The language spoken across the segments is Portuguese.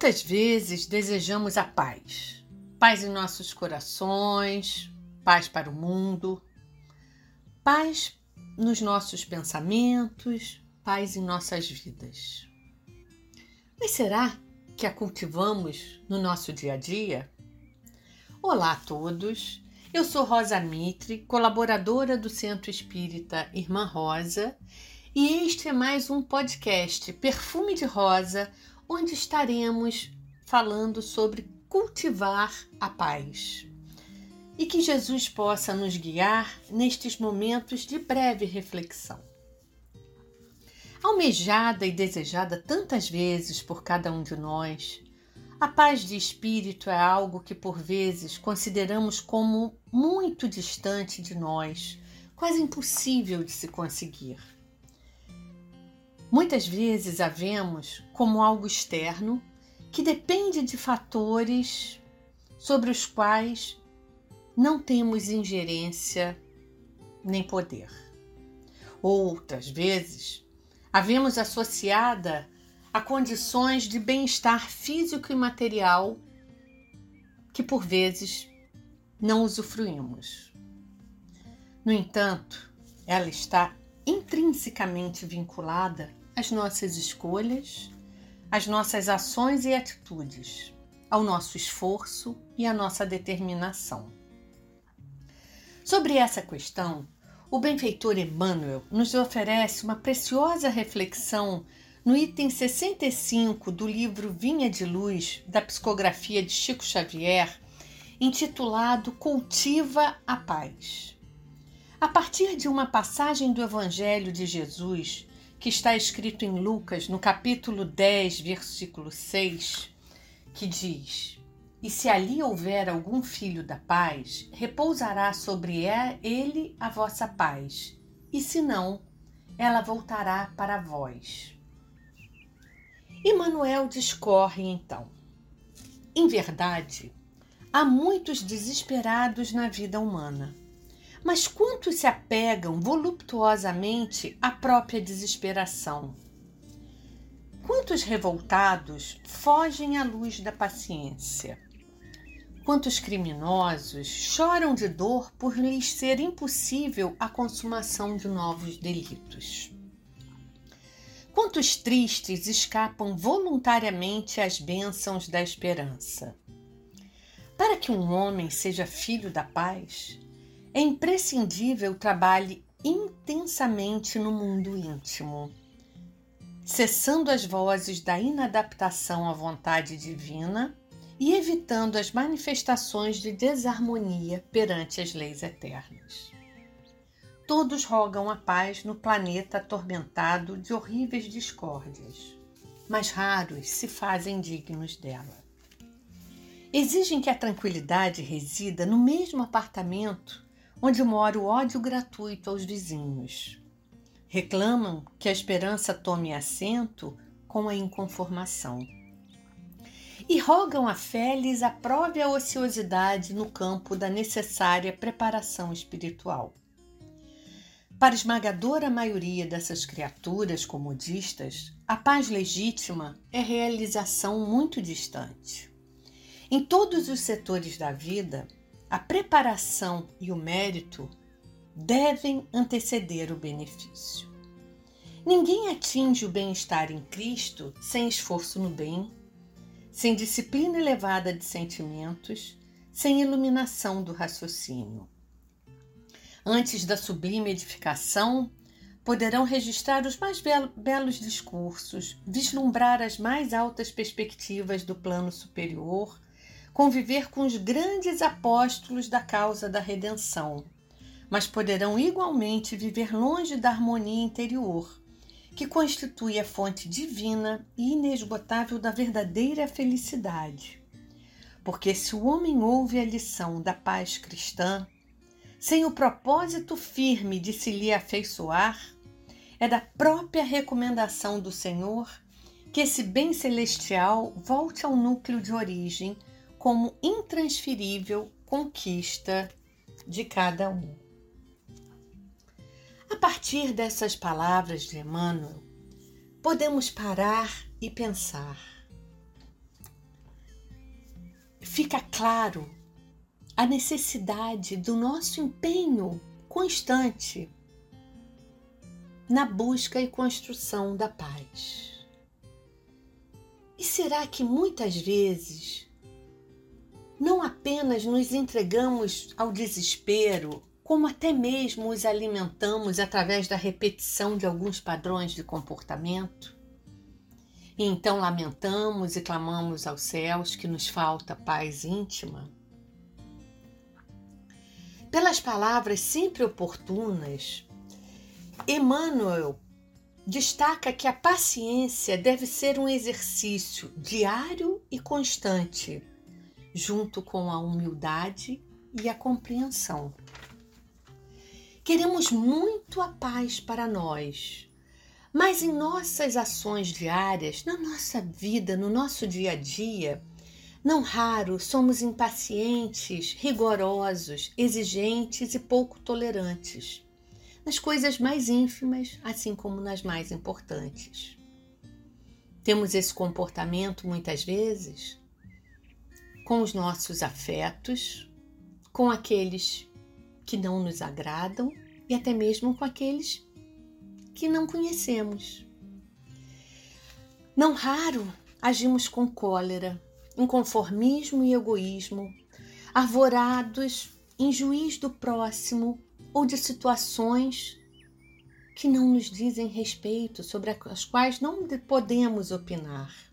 Quantas vezes desejamos a paz? Paz em nossos corações, paz para o mundo, paz nos nossos pensamentos, paz em nossas vidas. Mas será que a cultivamos no nosso dia a dia? Olá a todos, eu sou Rosa Mitre, colaboradora do Centro Espírita Irmã Rosa, e este é mais um podcast Perfume de Rosa onde estaremos falando sobre cultivar a paz. E que Jesus possa nos guiar nestes momentos de breve reflexão. Almejada e desejada tantas vezes por cada um de nós, a paz de espírito é algo que por vezes consideramos como muito distante de nós, quase impossível de se conseguir. Muitas vezes a vemos como algo externo que depende de fatores sobre os quais não temos ingerência nem poder. Outras vezes a vemos associada a condições de bem-estar físico e material que por vezes não usufruímos. No entanto, ela está intrinsecamente vinculada às nossas escolhas, às nossas ações e atitudes, ao nosso esforço e à nossa determinação. Sobre essa questão, o benfeitor Emmanuel nos oferece uma preciosa reflexão no item 65 do livro Vinha de Luz, da psicografia de Chico Xavier, intitulado Cultiva a Paz. A partir de uma passagem do Evangelho de Jesus, que está escrito em Lucas, no capítulo 10, versículo 6, que diz: E se ali houver algum filho da paz, repousará sobre ele a vossa paz, e se não, ela voltará para vós. E Manuel discorre então. Em verdade, há muitos desesperados na vida humana mas quantos se apegam voluptuosamente à própria desesperação? Quantos revoltados fogem à luz da paciência? Quantos criminosos choram de dor por lhes ser impossível a consumação de novos delitos? Quantos tristes escapam voluntariamente às bênçãos da esperança? Para que um homem seja filho da paz, é imprescindível trabalhe intensamente no mundo íntimo, cessando as vozes da inadaptação à vontade divina e evitando as manifestações de desarmonia perante as leis eternas. Todos rogam a paz no planeta atormentado de horríveis discórdias, mas raros se fazem dignos dela. Exigem que a tranquilidade resida no mesmo apartamento onde mora o ódio gratuito aos vizinhos. Reclamam que a esperança tome assento com a inconformação. E rogam a fé lhes aprove a ociosidade no campo da necessária preparação espiritual. Para a esmagadora maioria dessas criaturas comodistas, a paz legítima é realização muito distante. Em todos os setores da vida, a preparação e o mérito devem anteceder o benefício. Ninguém atinge o bem-estar em Cristo sem esforço no bem, sem disciplina elevada de sentimentos, sem iluminação do raciocínio. Antes da sublime edificação, poderão registrar os mais belos discursos, vislumbrar as mais altas perspectivas do plano superior conviver com os grandes apóstolos da causa da redenção, mas poderão igualmente viver longe da harmonia interior, que constitui a fonte divina e inesgotável da verdadeira felicidade. Porque se o homem ouve a lição da paz cristã, sem o propósito firme de se lhe afeiçoar, é da própria recomendação do Senhor que esse bem celestial volte ao núcleo de origem como intransferível conquista de cada um. A partir dessas palavras de Emmanuel, podemos parar e pensar: fica claro a necessidade do nosso empenho constante na busca e construção da paz. E será que muitas vezes não apenas nos entregamos ao desespero, como até mesmo os alimentamos através da repetição de alguns padrões de comportamento? E então lamentamos e clamamos aos céus que nos falta paz íntima? Pelas palavras sempre oportunas, Emmanuel destaca que a paciência deve ser um exercício diário e constante, junto com a humildade e a compreensão. Queremos muito a paz para nós, mas em nossas ações diárias, na nossa vida, no nosso dia a dia, não raro somos impacientes, rigorosos, exigentes e pouco tolerantes nas coisas mais ínfimas, assim como nas mais importantes. Temos esse comportamento muitas vezes com os nossos afetos, com aqueles que não nos agradam e até mesmo com aqueles que não conhecemos. Não raro agimos com cólera, inconformismo e egoísmo, arvorados em juiz do próximo ou de situações que não nos dizem respeito, sobre as quais não podemos opinar.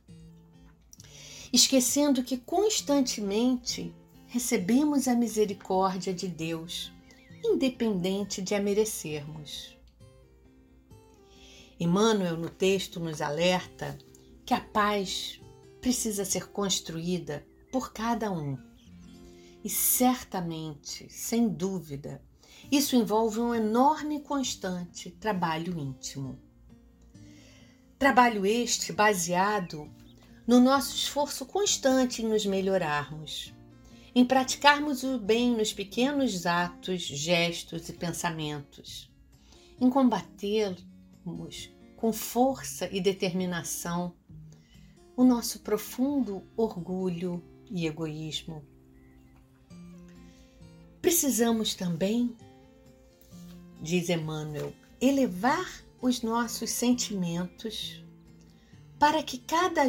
Esquecendo que constantemente recebemos a misericórdia de Deus, independente de a merecermos. Emmanuel, no texto, nos alerta que a paz precisa ser construída por cada um. E certamente, sem dúvida, isso envolve um enorme e constante trabalho íntimo. Trabalho este baseado no nosso esforço constante em nos melhorarmos, em praticarmos o bem nos pequenos atos, gestos e pensamentos, em combatermos com força e determinação o nosso profundo orgulho e egoísmo. Precisamos também diz Emmanuel, elevar os nossos sentimentos para que cada,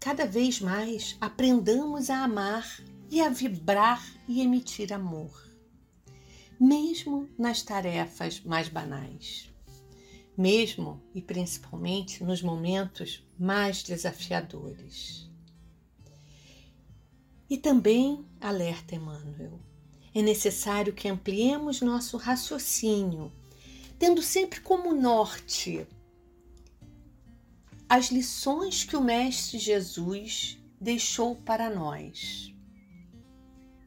cada vez mais aprendamos a amar e a vibrar e emitir amor, mesmo nas tarefas mais banais, mesmo e principalmente nos momentos mais desafiadores. E também, alerta Emmanuel, é necessário que ampliemos nosso raciocínio, tendo sempre como norte as lições que o Mestre Jesus deixou para nós.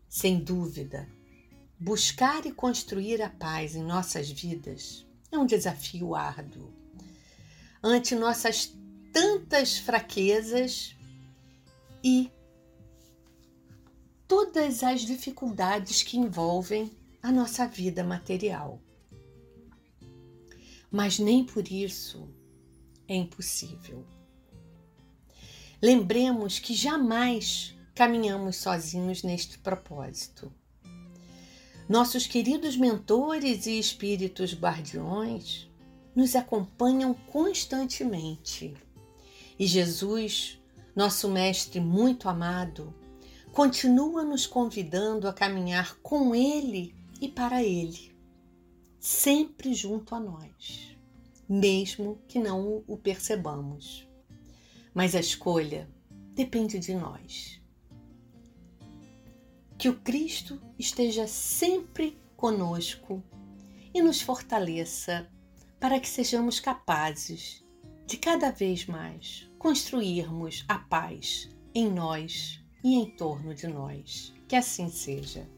Sem dúvida, buscar e construir a paz em nossas vidas é um desafio árduo. Ante nossas tantas fraquezas e todas as dificuldades que envolvem a nossa vida material. Mas nem por isso é impossível. Lembremos que jamais caminhamos sozinhos neste propósito. Nossos queridos mentores e espíritos guardiões nos acompanham constantemente. E Jesus, nosso Mestre muito amado, continua nos convidando a caminhar com Ele e para Ele, sempre junto a nós, mesmo que não o percebamos. Mas a escolha depende de nós. Que o Cristo esteja sempre conosco e nos fortaleça para que sejamos capazes de cada vez mais construirmos a paz em nós e em torno de nós. Que assim seja.